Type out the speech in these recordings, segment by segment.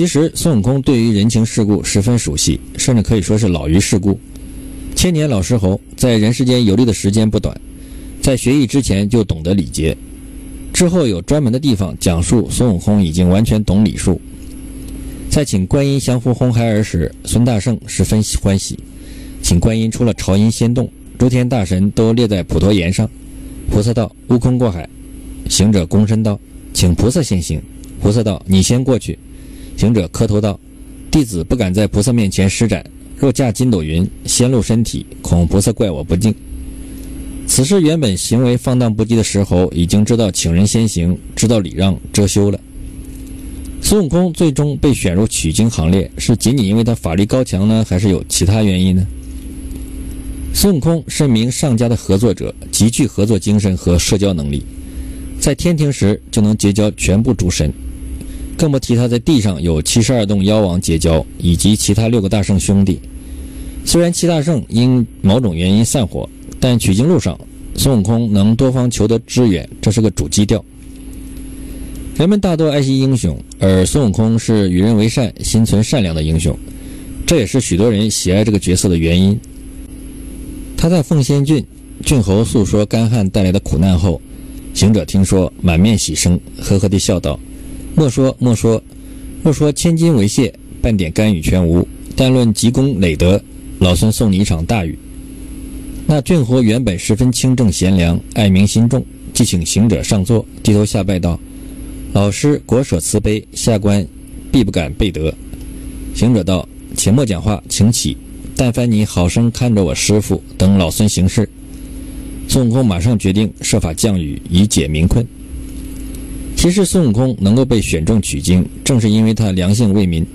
其实孙悟空对于人情世故十分熟悉，甚至可以说是老于世故。千年老石猴在人世间游历的时间不短，在学艺之前就懂得礼节，之后有专门的地方讲述孙悟空已经完全懂礼数。在请观音降服红孩儿时，孙大圣十分欢喜，请观音出了朝音仙洞，诸天大神都列在普陀岩上。菩萨道：“悟空过海。”行者躬身道：“请菩萨先行。”菩萨道：“你先过去。”行者磕头道：“弟子不敢在菩萨面前施展，若驾筋斗云先露身体，恐菩萨怪我不敬。”此时原本行为放荡不羁的石猴已经知道请人先行，知道礼让遮羞了。孙悟空最终被选入取经行列，是仅仅因为他法力高强呢，还是有其他原因呢？孙悟空是名上佳的合作者，极具合作精神和社交能力，在天庭时就能结交全部诸神。更不提他在地上有七十二洞妖王结交，以及其他六个大圣兄弟。虽然七大圣因某种原因散伙，但取经路上，孙悟空能多方求得支援，这是个主基调。人们大多爱惜英雄，而孙悟空是与人为善、心存善良的英雄，这也是许多人喜爱这个角色的原因。他在凤仙郡，郡侯诉说干旱带来的苦难后，行者听说，满面喜生，呵呵地笑道。莫说莫说，若说千金为谢，半点干预全无；但论积功累德，老孙送你一场大雨。那郡侯原本十分清正贤良，爱民心重，即请行者上座，低头下拜道：“老师国舍慈悲，下官必不敢背德。”行者道：“且莫讲话，请起。但凡你好生看着我师傅，等老孙行事。”孙悟空马上决定设法降雨，以解民困。其实孙悟空能够被选中取经，正是因为他良性为民，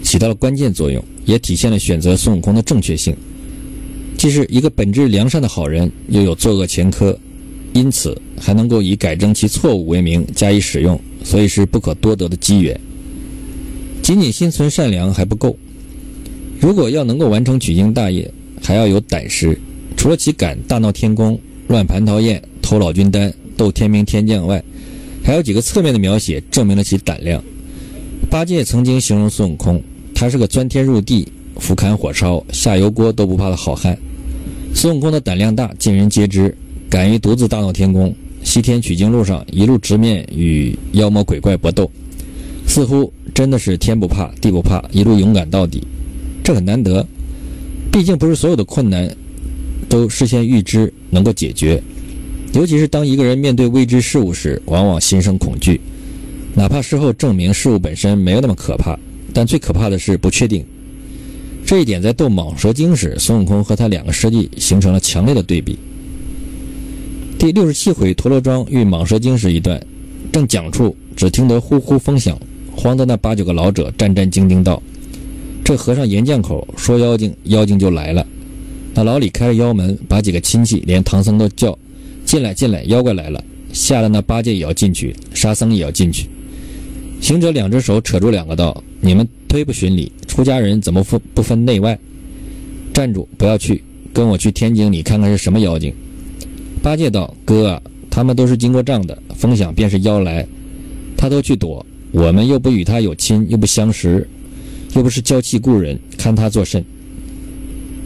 起到了关键作用，也体现了选择孙悟空的正确性。既是一个本质良善的好人，又有作恶前科，因此还能够以改正其错误为名加以使用，所以是不可多得的机缘。仅仅心存善良还不够，如果要能够完成取经大业，还要有胆识。除了其敢大闹天宫、乱蟠桃宴、偷老君丹、斗天兵天将外，还有几个侧面的描写证明了其胆量。八戒曾经形容孙悟空，他是个钻天入地、俯瞰火烧、下油锅都不怕的好汉。孙悟空的胆量大，尽人皆知，敢于独自大闹天宫，西天取经路上一路直面与妖魔鬼怪搏斗，似乎真的是天不怕地不怕，一路勇敢到底。这很难得，毕竟不是所有的困难都事先预知能够解决。尤其是当一个人面对未知事物时，往往心生恐惧，哪怕事后证明事物本身没有那么可怕，但最可怕的是不确定。这一点在斗蟒蛇精时，孙悟空和他两个师弟形成了强烈的对比。第六十七回陀螺庄遇蟒蛇精时一段，正讲处，只听得呼呼风响，慌得那八九个老者战战兢兢道：“这和尚岩将口说妖精，妖精就来了。”那老李开了妖门，把几个亲戚连唐僧都叫。进来，进来！妖怪来了，吓得那八戒也要进去，沙僧也要进去。行者两只手扯住两个道：“你们忒不循礼，出家人怎么分不分内外？站住，不要去，跟我去天井里看看是什么妖精。”八戒道：“哥啊，他们都是经过账的，风响便是妖来，他都去躲，我们又不与他有亲，又不相识，又不是娇气故人，看他作甚？”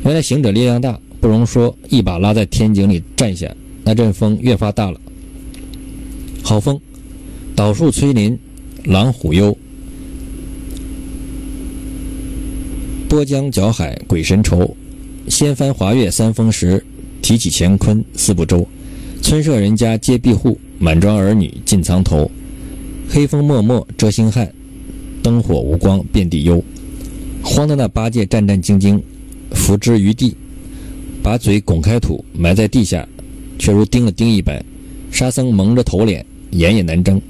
原来行者力量大，不容说，一把拉在天井里站下。那阵风越发大了，好风，倒树摧林，狼虎忧，波江搅海鬼神愁，掀翻华岳三峰石，提起乾坤四不周，村舍人家皆闭户，满庄儿女尽藏头，黑风漠漠遮星汉，灯火无光遍地幽，慌得那八戒战战兢兢，伏之于地，把嘴拱开土，埋在地下。却如钉了钉一般，沙僧蒙着头脸，眼也难睁。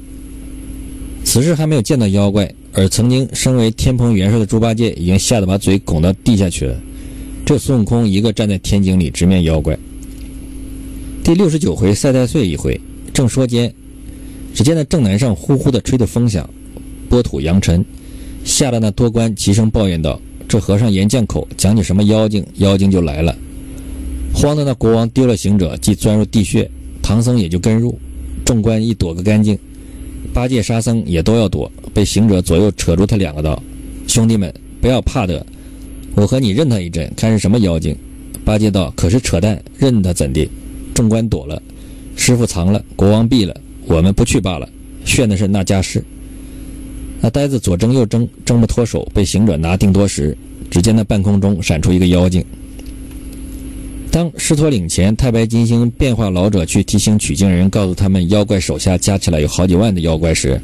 此时还没有见到妖怪，而曾经身为天蓬元帅的猪八戒已经吓得把嘴拱到地下去了。这孙悟空一个站在天井里直面妖怪。第六十九回赛太岁一回，正说间，只见那正南上呼呼的吹着风响，波土扬尘，吓得那多官齐声抱怨道：“这和尚岩将口讲起什么妖精，妖精就来了。”慌的那国王丢了行者，即钻入地穴，唐僧也就跟入。众官一躲个干净，八戒、沙僧也都要躲，被行者左右扯住他两个道：“兄弟们，不要怕的，我和你认他一阵，看是什么妖精。”八戒道：“可是扯淡，认他怎的？众官躲了，师傅藏了，国王毙了，我们不去罢了。炫的是那家事。”那呆子左争右争，争不脱手，被行者拿定多时，只见那半空中闪出一个妖精。当狮驼岭前太白金星变化老者去提醒取经人，告诉他们妖怪手下加起来有好几万的妖怪时，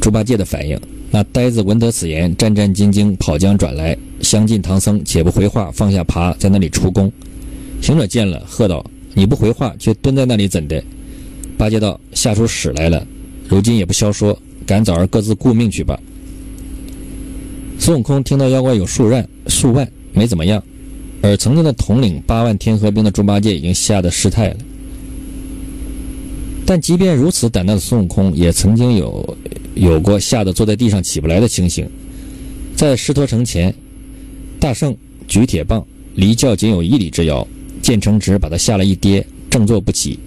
猪八戒的反应。那呆子闻得此言，战战兢兢跑将转来，相近唐僧，且不回话，放下耙，在那里出宫。行者见了，喝道：“你不回话，却蹲在那里怎的？”八戒道：“吓出屎来了，如今也不消说，赶早儿各自顾命去吧。”孙悟空听到妖怪有数万，数万没怎么样。而曾经的统领八万天河兵的猪八戒已经吓得失态了。但即便如此胆大的孙悟空，也曾经有有过吓得坐在地上起不来的情形。在狮驼城前，大圣举铁棒，离轿仅有一里之遥，见成直把他吓了一跌，正坐不起。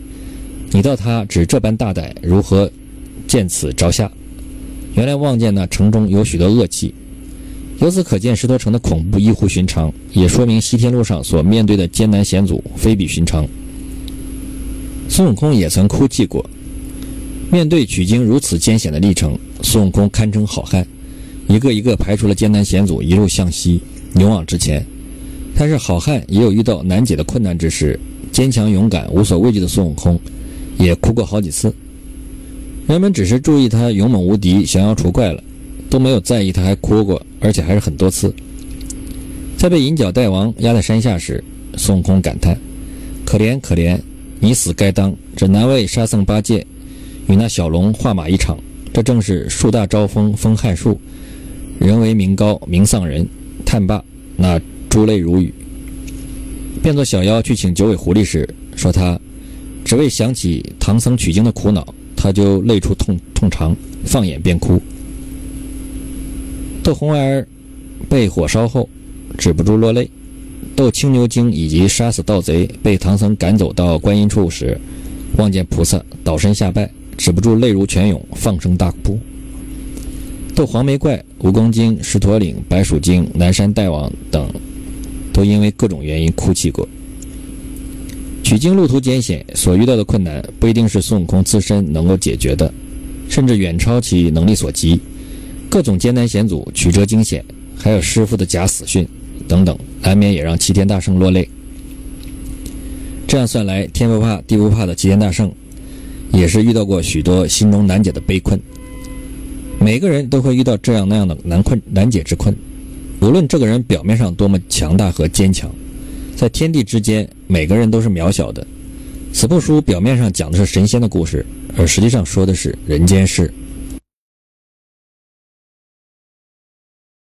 你道他只这般大胆，如何见此着下？原来望见那城中有许多恶气。由此可见，石头城的恐怖异乎寻常，也说明西天路上所面对的艰难险阻非比寻常。孙悟空也曾哭泣过，面对取经如此艰险的历程，孙悟空堪称好汉，一个一个排除了艰难险阻，一路向西，勇往直前。但是好汉也有遇到难解的困难之时，坚强勇敢、无所畏惧的孙悟空，也哭过好几次。人们只是注意他勇猛无敌、降妖除怪了。都没有在意，他还哭过，而且还是很多次。在被银角大王压在山下时，孙悟空感叹：“可怜可怜，你死该当！这难为沙僧八戒与那小龙画马一场，这正是树大招风风撼树，人为名高名丧人。”叹罢，那珠泪如雨。变作小妖去请九尾狐狸时，说他只为想起唐僧取经的苦恼，他就泪出痛痛肠，放眼便哭。窦红儿被火烧后，止不住落泪；斗青牛精以及杀死盗贼，被唐僧赶走到观音处时，望见菩萨倒身下拜，止不住泪如泉涌，放声大哭。斗黄眉怪、蜈蚣精、狮驼岭、白鼠精、南山大王等，都因为各种原因哭泣过。取经路途艰险，所遇到的困难不一定是孙悟空自身能够解决的，甚至远超其能力所及。各种艰难险阻、曲折惊险，还有师傅的假死讯等等，难免也让齐天大圣落泪。这样算来，天不怕地不怕的齐天大圣，也是遇到过许多心中难解的悲困。每个人都会遇到这样那样的难困难解之困，无论这个人表面上多么强大和坚强，在天地之间，每个人都是渺小的。此部书表面上讲的是神仙的故事，而实际上说的是人间事。